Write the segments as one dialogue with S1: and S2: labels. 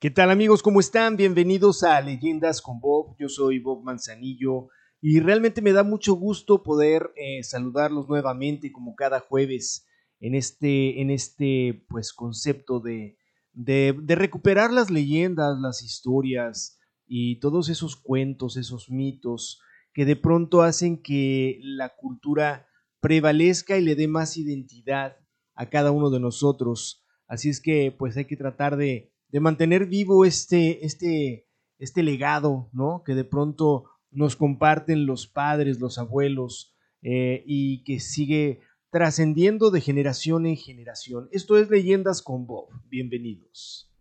S1: ¿Qué tal amigos? ¿Cómo están? Bienvenidos a Leyendas con Bob. Yo soy Bob Manzanillo y realmente me da mucho gusto poder eh, saludarlos nuevamente como cada jueves en este, en este pues, concepto de, de, de recuperar las leyendas, las historias y todos esos cuentos, esos mitos que de pronto hacen que la cultura prevalezca y le dé más identidad a cada uno de nosotros. Así es que pues hay que tratar de de mantener vivo este, este, este legado, ¿no? Que de pronto nos comparten los padres, los abuelos, eh, y que sigue trascendiendo de generación en generación. Esto es Leyendas con Bob. Bienvenidos.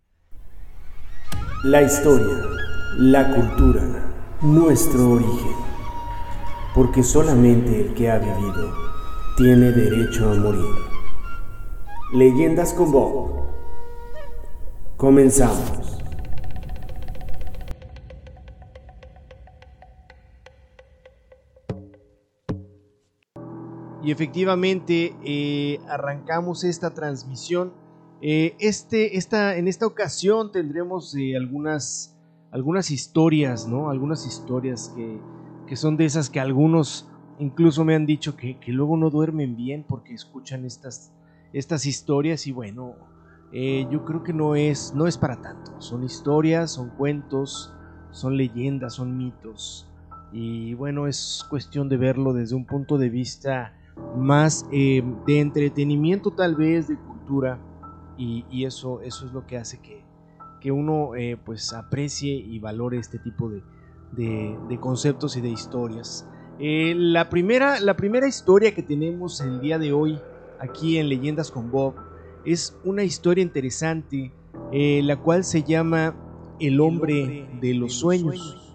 S2: La historia, la cultura, nuestro origen. Porque solamente el que ha vivido tiene derecho a morir. Leyendas con Bob Comenzamos.
S1: Y efectivamente eh, arrancamos esta transmisión. Eh, este, esta, en esta ocasión tendremos eh, algunas, algunas historias, ¿no? Algunas historias que, que, son de esas que algunos incluso me han dicho que, que luego no duermen bien porque escuchan estas, estas historias y bueno, eh, yo creo que no es, no es para tanto. Son historias, son cuentos, son leyendas, son mitos. Y bueno, es cuestión de verlo desde un punto de vista más eh, de entretenimiento tal vez, de cultura. Y, eso, eso es lo que hace que, que uno eh, pues aprecie y valore este tipo de, de, conceptos y de historias. la, primera, la primera historia que tenemos el día de hoy aquí en Leyendas con Bob es una historia interesante, eh, la cual se llama El hombre de los sueños.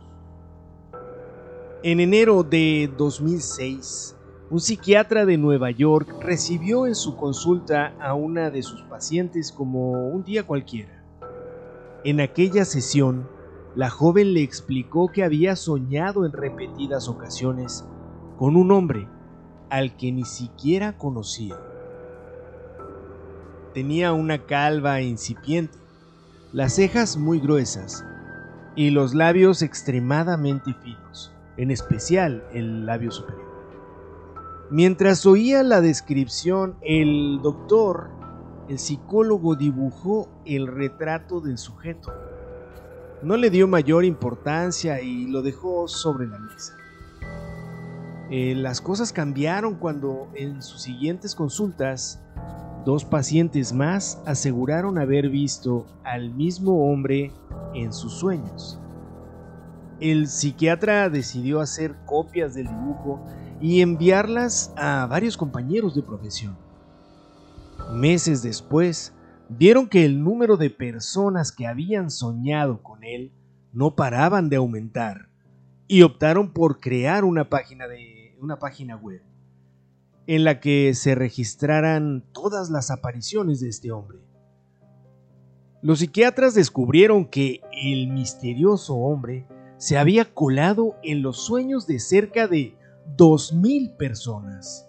S1: En enero de 2006, un psiquiatra de Nueva York recibió en su consulta a una de sus pacientes como un día cualquiera. En aquella sesión, la joven le explicó que había soñado en repetidas ocasiones con un hombre al que ni siquiera conocía. Tenía una calva incipiente, las cejas muy gruesas y los labios extremadamente finos, en especial el labio superior. Mientras oía la descripción, el doctor, el psicólogo, dibujó el retrato del sujeto. No le dio mayor importancia y lo dejó sobre la mesa. Eh, las cosas cambiaron cuando en sus siguientes consultas Dos pacientes más aseguraron haber visto al mismo hombre en sus sueños. El psiquiatra decidió hacer copias del dibujo y enviarlas a varios compañeros de profesión. Meses después, vieron que el número de personas que habían soñado con él no paraban de aumentar y optaron por crear una página, de, una página web en la que se registraran todas las apariciones de este hombre. Los psiquiatras descubrieron que el misterioso hombre se había colado en los sueños de cerca de 2.000 personas.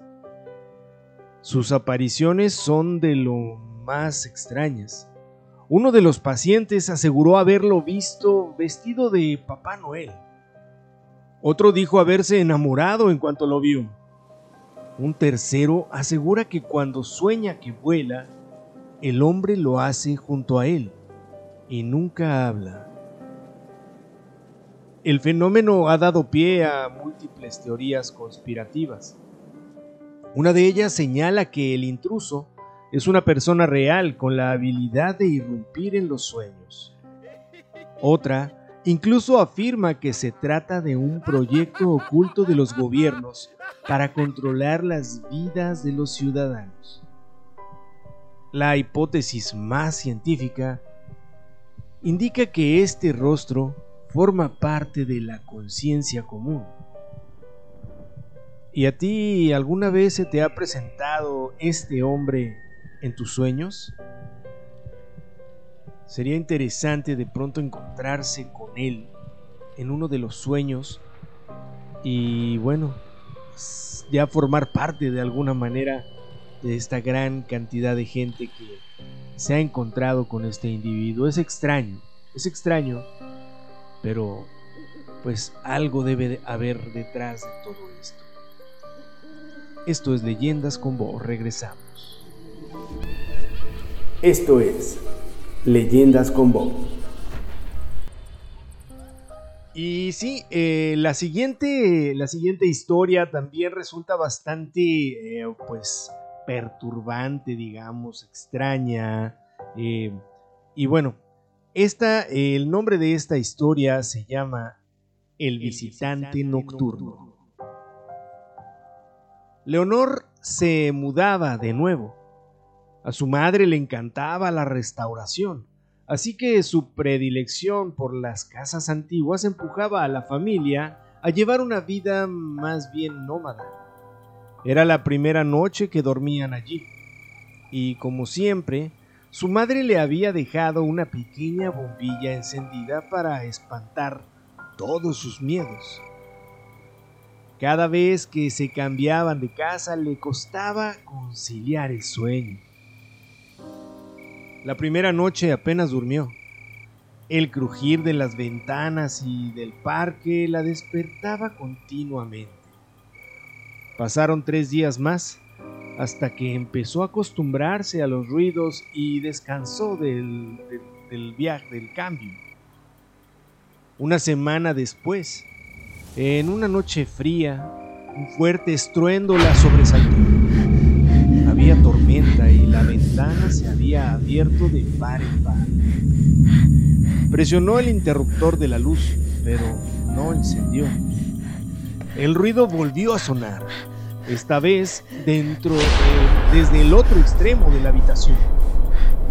S1: Sus apariciones son de lo más extrañas. Uno de los pacientes aseguró haberlo visto vestido de Papá Noel. Otro dijo haberse enamorado en cuanto lo vio. Un tercero asegura que cuando sueña que vuela, el hombre lo hace junto a él y nunca habla. El fenómeno ha dado pie a múltiples teorías conspirativas. Una de ellas señala que el intruso es una persona real con la habilidad de irrumpir en los sueños. Otra Incluso afirma que se trata de un proyecto oculto de los gobiernos para controlar las vidas de los ciudadanos. La hipótesis más científica indica que este rostro forma parte de la conciencia común. ¿Y a ti alguna vez se te ha presentado este hombre en tus sueños? Sería interesante de pronto encontrarse con él en uno de los sueños y bueno, ya formar parte de alguna manera de esta gran cantidad de gente que se ha encontrado con este individuo. Es extraño, Es extraño, pero pues algo debe de haber detrás de todo esto. Esto es Leyendas con Bo, regresamos.
S2: Esto es Leyendas con Bo.
S1: Y sí, eh, la, siguiente, la siguiente historia también resulta bastante, eh, pues, perturbante, digamos, extraña. Eh, y bueno, esta, el nombre de esta historia se llama El visitante nocturno. Leonor se mudaba de nuevo. A su madre le encantaba la restauración Así que su predilección por las casas antiguas empujaba a la familia a llevar una vida más bien nómada. Era la primera noche que dormían allí, y como siempre, su madre le había dejado una pequeña bombilla encendida para espantar todos sus miedos. Cada vez que se cambiaban de casa le costaba conciliar el sueño. La primera noche apenas durmió. El crujir de las ventanas y del parque la despertaba continuamente. Pasaron tres días más hasta que empezó a acostumbrarse a los ruidos y descansó del, viaje, del cambio. Una semana después, en una noche fría, un fuerte estruendo la sobresaltó. Había tormenta ventana se había abierto de par en par. Presionó el interruptor de la luz, pero no encendió. El ruido volvió a sonar, esta vez dentro, desde el otro extremo de la habitación.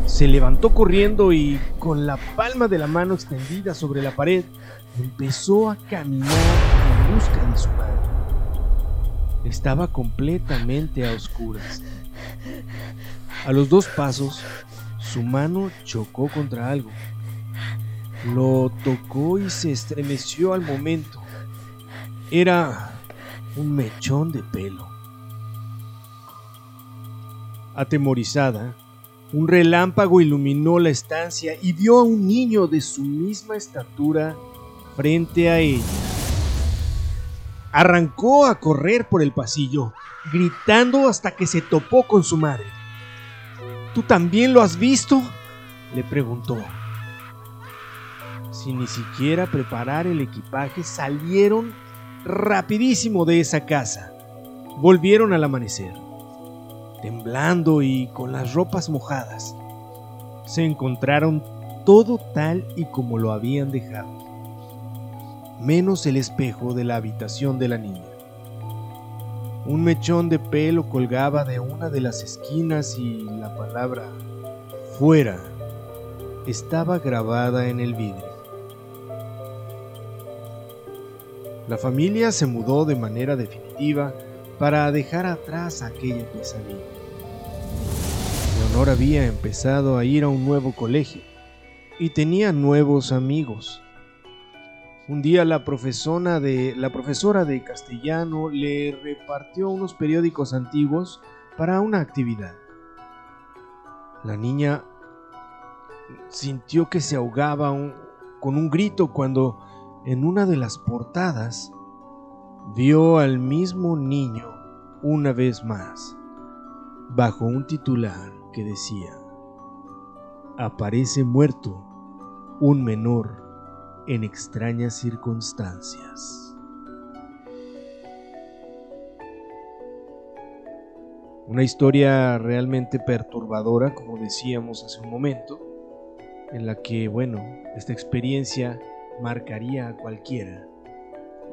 S1: Se levantó corriendo y con la palma de la mano extendida sobre la pared, empezó a caminar en busca de su madre. Estaba completamente a oscuras. A los dos pasos, su mano chocó contra algo. Lo tocó y se estremeció al momento. Era un mechón de pelo. Atemorizada, un relámpago iluminó la estancia y vio a un niño de su misma estatura frente a ella. Arrancó a correr por el pasillo, gritando hasta que se topó con su madre. ¿Tú también lo has visto? le preguntó. Sin ni siquiera preparar el equipaje, salieron rapidísimo de esa casa. Volvieron al amanecer, temblando y con las ropas mojadas. Se encontraron todo tal y como lo habían dejado menos el espejo de la habitación de la niña. Un mechón de pelo colgaba de una de las esquinas y la palabra fuera estaba grabada en el vidrio. La familia se mudó de manera definitiva para dejar atrás aquella pesadilla. Leonor había empezado a ir a un nuevo colegio y tenía nuevos amigos. Un día la profesora de, la profesora de castellano le repartió unos periódicos antiguos para una actividad. La niña sintió que se ahogaba con un grito cuando en una de las portadas vio al mismo niño una vez más, bajo un titular que decía, aparece muerto un menor en extrañas circunstancias. Una historia realmente perturbadora, como decíamos hace un momento, en la que, bueno, esta experiencia marcaría a cualquiera.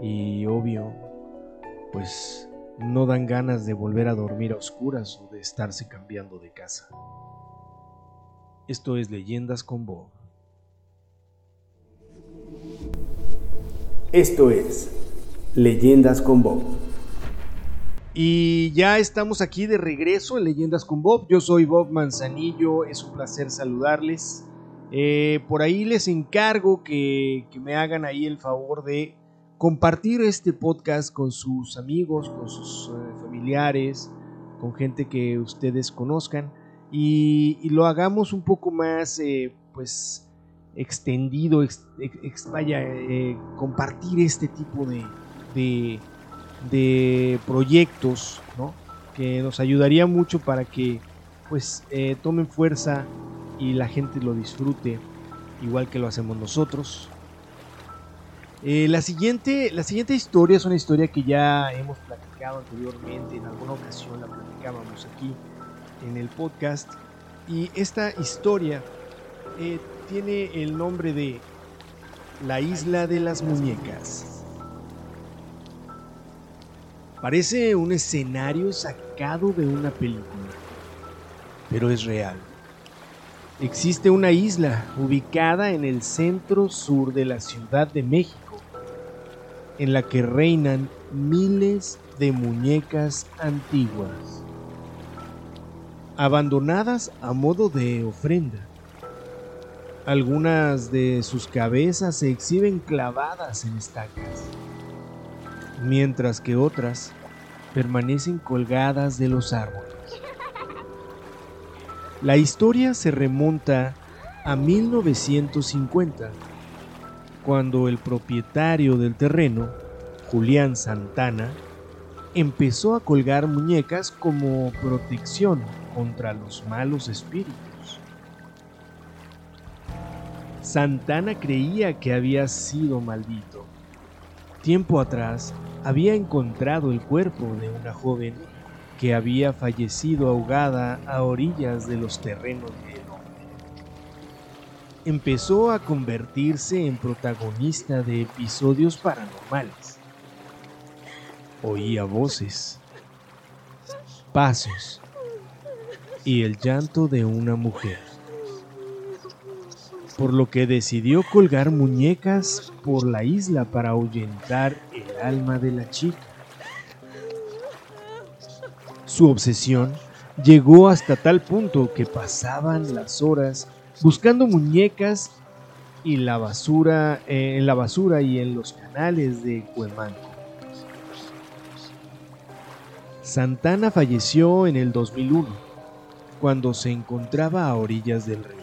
S1: Y obvio, pues no dan ganas de volver a dormir a oscuras o de estarse cambiando de casa. Esto es Leyendas con Bob.
S2: Esto es Leyendas con Bob.
S1: Y ya estamos aquí de regreso en Leyendas con Bob. Yo soy Bob Manzanillo, es un placer saludarles. Eh, por ahí les encargo que, me hagan ahí el favor de compartir este podcast con sus amigos, con sus eh, familiares, con gente que ustedes conozcan y, lo hagamos un poco más, eh, pues, extendido, vaya, eh, compartir este tipo de, de, proyectos, que nos ayudaría mucho para que pues eh, tomen fuerza y la gente lo disfrute igual que lo hacemos nosotros. Eh, la, siguiente, la siguiente historia es una historia que ya hemos platicado anteriormente, en alguna ocasión la platicábamos aquí en el podcast. Y esta historia tiene el nombre de La isla de las muñecas. Parece un escenario sacado de una película, pero es real. Existe una isla ubicada en el centro sur de la Ciudad de México en la que reinan miles de muñecas antiguas, abandonadas a modo de ofrenda. Algunas de sus cabezas se exhiben clavadas en estacas, mientras que otras permanecen colgadas de los árboles. La historia se remonta a 1950 cuando el propietario del terreno, Julián Santana, empezó a colgar muñecas como protección contra los malos espíritus. Santana creía que había sido maldito. Tiempo atrás había encontrado el cuerpo de una joven que había fallecido ahogada a orillas de los terrenos de empezó a convertirse en protagonista de episodios paranormales. Oía voces, pasos y el llanto de una mujer. Por lo que decidió colgar muñecas por la isla para ahuyentar el alma de la chica. Su obsesión llegó hasta tal punto que pasaban las horas buscando muñecas la basura, eh, en la basura y en los canales de Cuemanco. Santana falleció en el 2001, cuando se encontraba a orillas del río.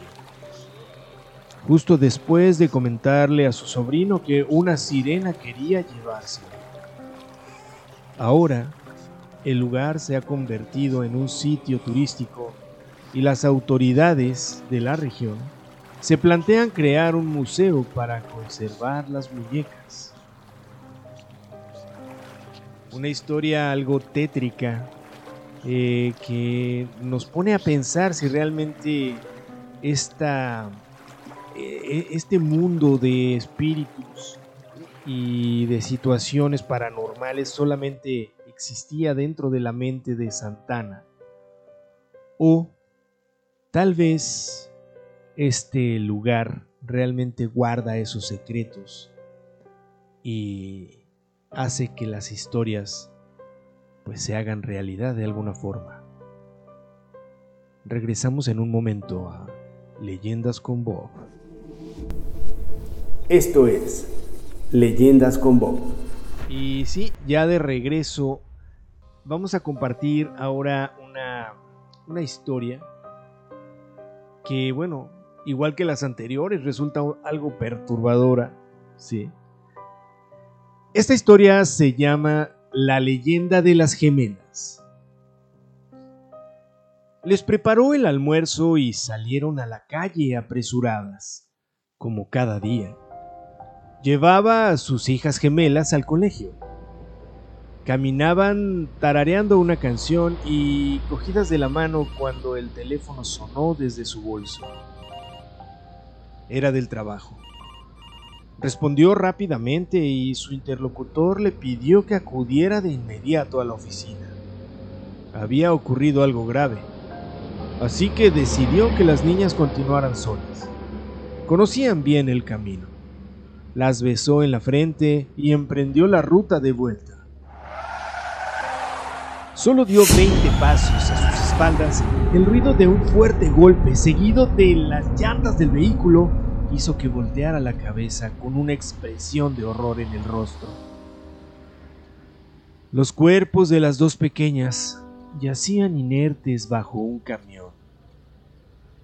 S1: Justo después de comentarle a su sobrino que una sirena quería llevarse. Ahora, el lugar se ha convertido en un sitio turístico y las autoridades de la región se plantean crear un museo para conservar las muñecas. Una historia algo tétrica eh, que nos pone a pensar si realmente esta, este mundo de espíritus y de situaciones paranormales solamente existía dentro de la mente de Santana o Tal vez este lugar realmente guarda esos secretos y hace que las historias pues se hagan realidad de alguna forma. Regresamos en un momento a Leyendas con Bob.
S2: Esto es Leyendas con Bob.
S1: Y sí, ya de regreso vamos a compartir ahora una, una historia que bueno, igual que las anteriores, resulta algo perturbadora, ¿sí? Esta historia se llama La leyenda de las gemelas. Les preparó el almuerzo y salieron a la calle apresuradas, como cada día. Llevaba a sus hijas gemelas al colegio. Caminaban tarareando una canción y cogidas de la mano cuando el teléfono sonó desde su bolso. Era del trabajo. Respondió rápidamente y su interlocutor le pidió que acudiera de inmediato a la oficina. Había ocurrido algo grave, así que decidió que las niñas continuaran solas. Conocían bien el camino. Las besó en la frente y emprendió la ruta de vuelta. Solo dio 20 pasos a sus espaldas. El ruido de un fuerte golpe, seguido de las llantas del vehículo, hizo que volteara la cabeza con una expresión de horror en el rostro. Los cuerpos de las dos pequeñas yacían inertes bajo un camión.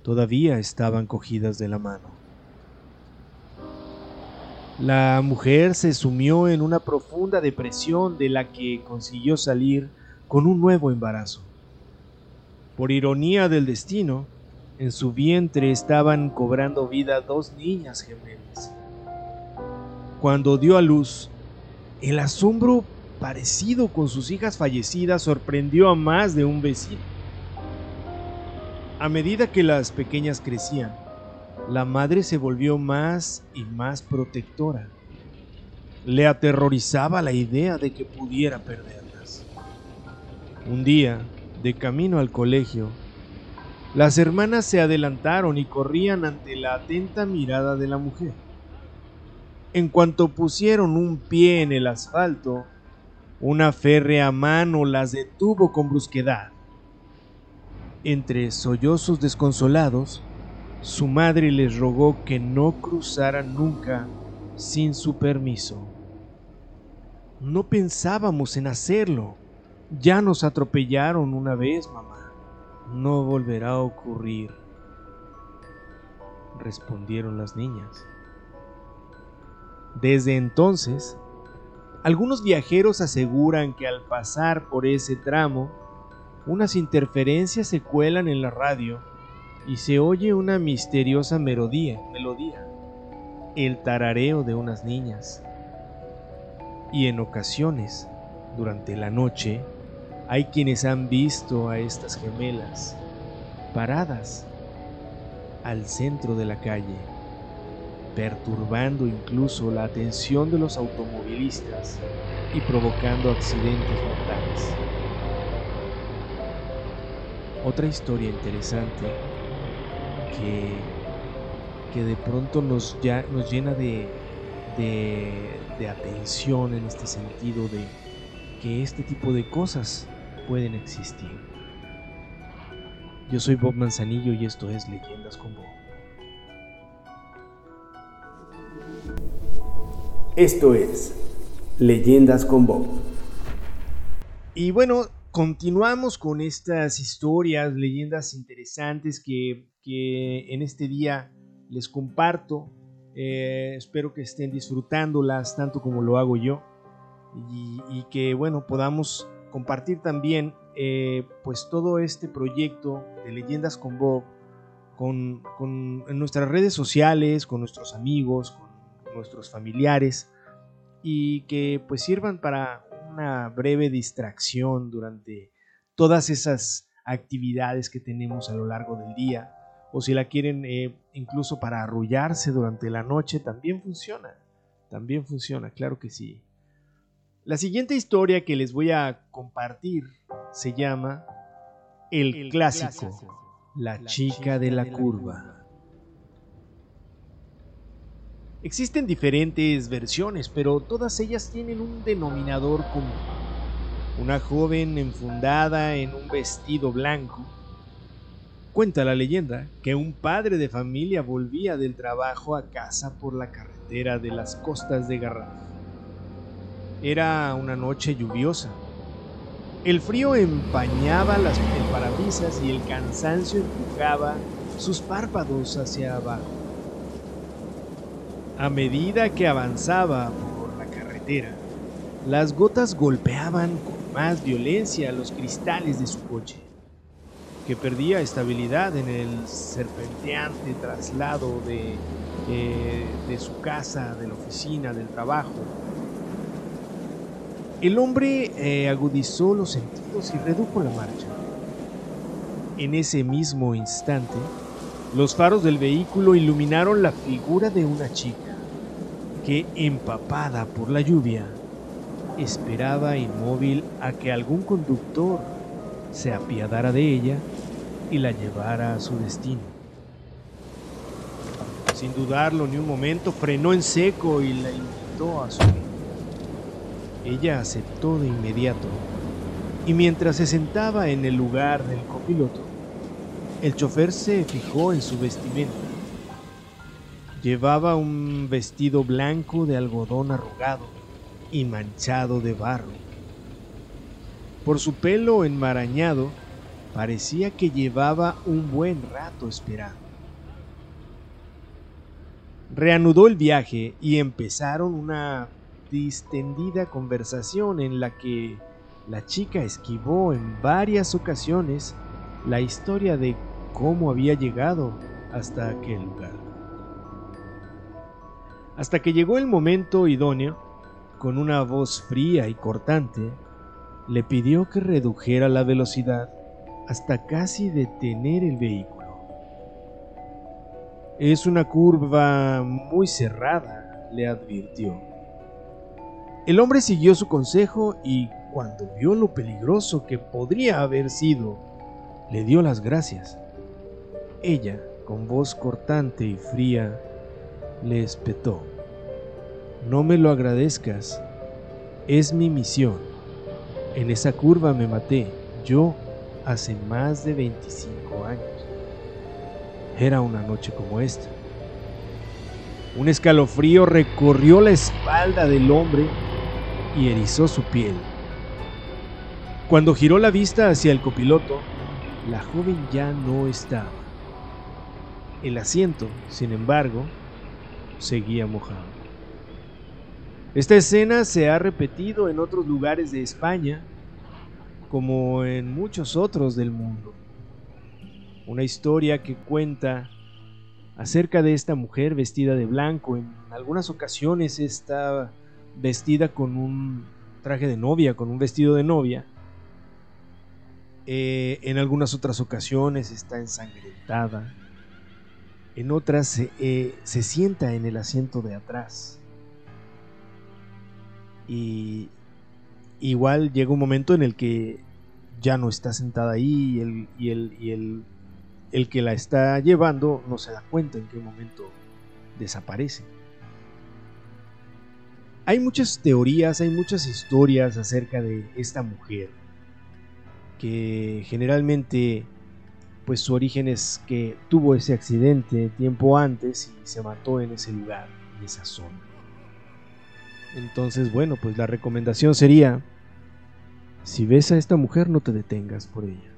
S1: Todavía estaban cogidas de la mano. La mujer se sumió en una profunda depresión de la que consiguió salir con un nuevo embarazo. Por ironía del destino, en su vientre estaban cobrando vida dos niñas gemelas. Cuando dio a luz, el asombro parecido con sus hijas fallecidas sorprendió a más de un vecino. A medida que las pequeñas crecían, la madre se volvió más y más protectora. Le aterrorizaba la idea de que pudiera perderlas. Un día, de camino al colegio, las hermanas se adelantaron y corrían ante la atenta mirada de la mujer. En cuanto pusieron un pie en el asfalto, una férrea mano las detuvo con brusquedad. Entre sollozos desconsolados, su madre les rogó que no cruzaran nunca sin su permiso. No pensábamos en hacerlo. Ya nos atropellaron una vez, mamá no volverá a ocurrir, respondieron las niñas. Desde entonces, algunos viajeros aseguran que al pasar por ese tramo, unas interferencias se cuelan en la radio y se oye una misteriosa melodía, el tarareo de unas niñas. Y en ocasiones, durante la noche, hay quienes han visto a estas gemelas paradas al centro de la calle, perturbando incluso la atención de los automovilistas y provocando accidentes mortales. Otra historia interesante que, que de pronto nos, ya, nos llena de, de atención en este sentido de que este tipo de cosas pueden existir. Yo soy Bob Manzanillo y esto es Leyendas con Bob.
S2: Esto es Leyendas con Bob.
S1: Y bueno, continuamos con estas historias, leyendas interesantes que, en este día les comparto. Eh, espero que estén disfrutándolas tanto como lo hago yo. Y, que bueno podamos compartir también eh, pues todo este proyecto de Leyendas con Bob con, en nuestras redes sociales, con nuestros amigos, con nuestros familiares. Y que pues sirvan para una breve distracción durante todas esas actividades que tenemos a lo largo del día o si la quieren eh, incluso para arrullarse durante la noche también funciona, también funciona, claro que sí. La siguiente historia que les voy a compartir se llama El, clásico, la, chica, de la, curva. Existen diferentes versiones, pero todas ellas tienen un denominador común. Una joven enfundada en un vestido blanco. Cuenta la leyenda que un padre de familia volvía del trabajo a casa por la carretera de las costas de Garraf era una noche lluviosa. El frío empañaba las, parabrisas y el cansancio empujaba sus párpados hacia abajo. A medida que avanzaba por la carretera, las gotas golpeaban con más violencia los cristales de su coche, que perdía estabilidad en el serpenteante traslado de, eh, de su casa, de la oficina, del trabajo, el hombre eh, agudizó los sentidos y redujo la marcha. En ese mismo instante, los faros del vehículo iluminaron la figura de una chica que, empapada por la lluvia, esperaba inmóvil a que algún conductor se apiadara de ella y la llevara a su destino. Sin dudarlo ni un momento, frenó en seco y la invitó a subir. Ella aceptó de inmediato y mientras se sentaba en el lugar del copiloto, el chofer se fijó en su vestimenta. Llevaba un vestido blanco de algodón arrugado y manchado de barro. Por su pelo enmarañado, parecía que llevaba un buen rato esperando. Reanudó el viaje y empezaron una distendida conversación en la que la chica esquivó en varias ocasiones la historia de cómo había llegado hasta aquel lugar. Hasta que llegó el momento idóneo, con una voz fría y cortante, le pidió que redujera la velocidad hasta casi detener el vehículo. Es una curva muy cerrada, le advirtió. El hombre siguió su consejo y cuando vio lo peligroso que podría haber sido, le dio las gracias. Ella, con voz cortante y fría, le espetó. No me lo agradezcas, es mi misión. En esa curva me maté, yo hace más de 25 años. Era una noche como esta. Un escalofrío recorrió la espalda del hombre y erizó su piel. Cuando giró la vista hacia el copiloto, la joven ya no estaba. El asiento, sin embargo, seguía mojado. Esta escena se ha repetido en otros lugares de España, como en muchos otros del mundo. Una historia que cuenta acerca de esta mujer vestida de blanco. En algunas ocasiones está vestida con un traje de novia, con un vestido de novia. Eh, en algunas otras ocasiones está ensangrentada. En otras se, eh, se sienta en el asiento de atrás. Y igual llega un momento en el que ya no está sentada ahí y el, y el, y el, el que la está llevando no se da cuenta en qué momento desaparece. Hay muchas teorías, hay muchas historias acerca de esta mujer que generalmente pues su origen es que tuvo ese accidente tiempo antes y se mató en ese lugar, en esa zona. Entonces, bueno, pues la recomendación sería, si ves a esta mujer no te detengas por ella.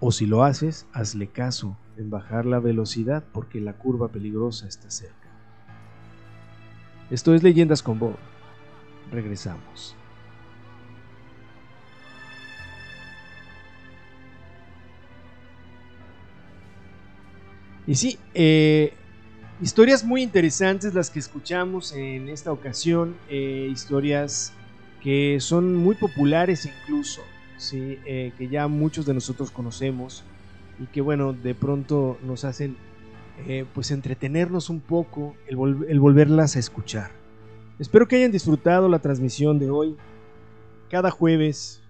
S1: O si lo haces, hazle caso en bajar la velocidad porque la curva peligrosa está cerca. Esto es Leyendas con Bob. Regresamos. Y sí, eh, historias muy interesantes las que escuchamos en esta ocasión, eh, historias que son muy populares incluso, ¿sí? Eh, que ya muchos de nosotros conocemos y que bueno, de pronto nos hacen pues entretenernos un poco, el, el volverlas a escuchar. Espero que hayan disfrutado la transmisión de hoy, cada jueves,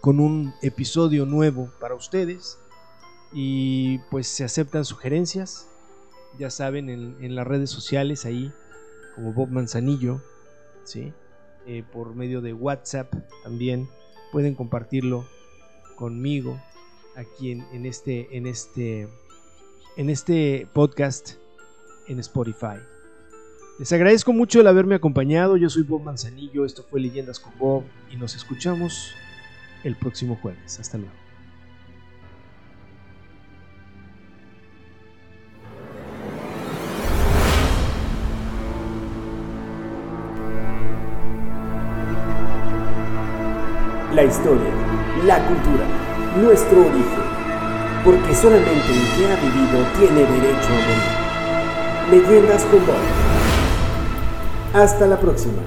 S1: con un episodio nuevo para ustedes. Y pues se aceptan sugerencias, ya saben, en, las redes sociales ahí, como Bob Manzanillo, ¿sí? Eh, por medio de WhatsApp también pueden compartirlo conmigo aquí en, en, este, en, este, en este podcast en Spotify. Les agradezco mucho el haberme acompañado. Yo soy Bob Manzanillo. Esto fue Leyendas con Bob. Y nos escuchamos el próximo jueves. Hasta luego.
S2: La historia, la cultura, nuestro origen. Porque solamente el que ha vivido tiene derecho a morir. Leyendas con Bob. Hasta la próxima.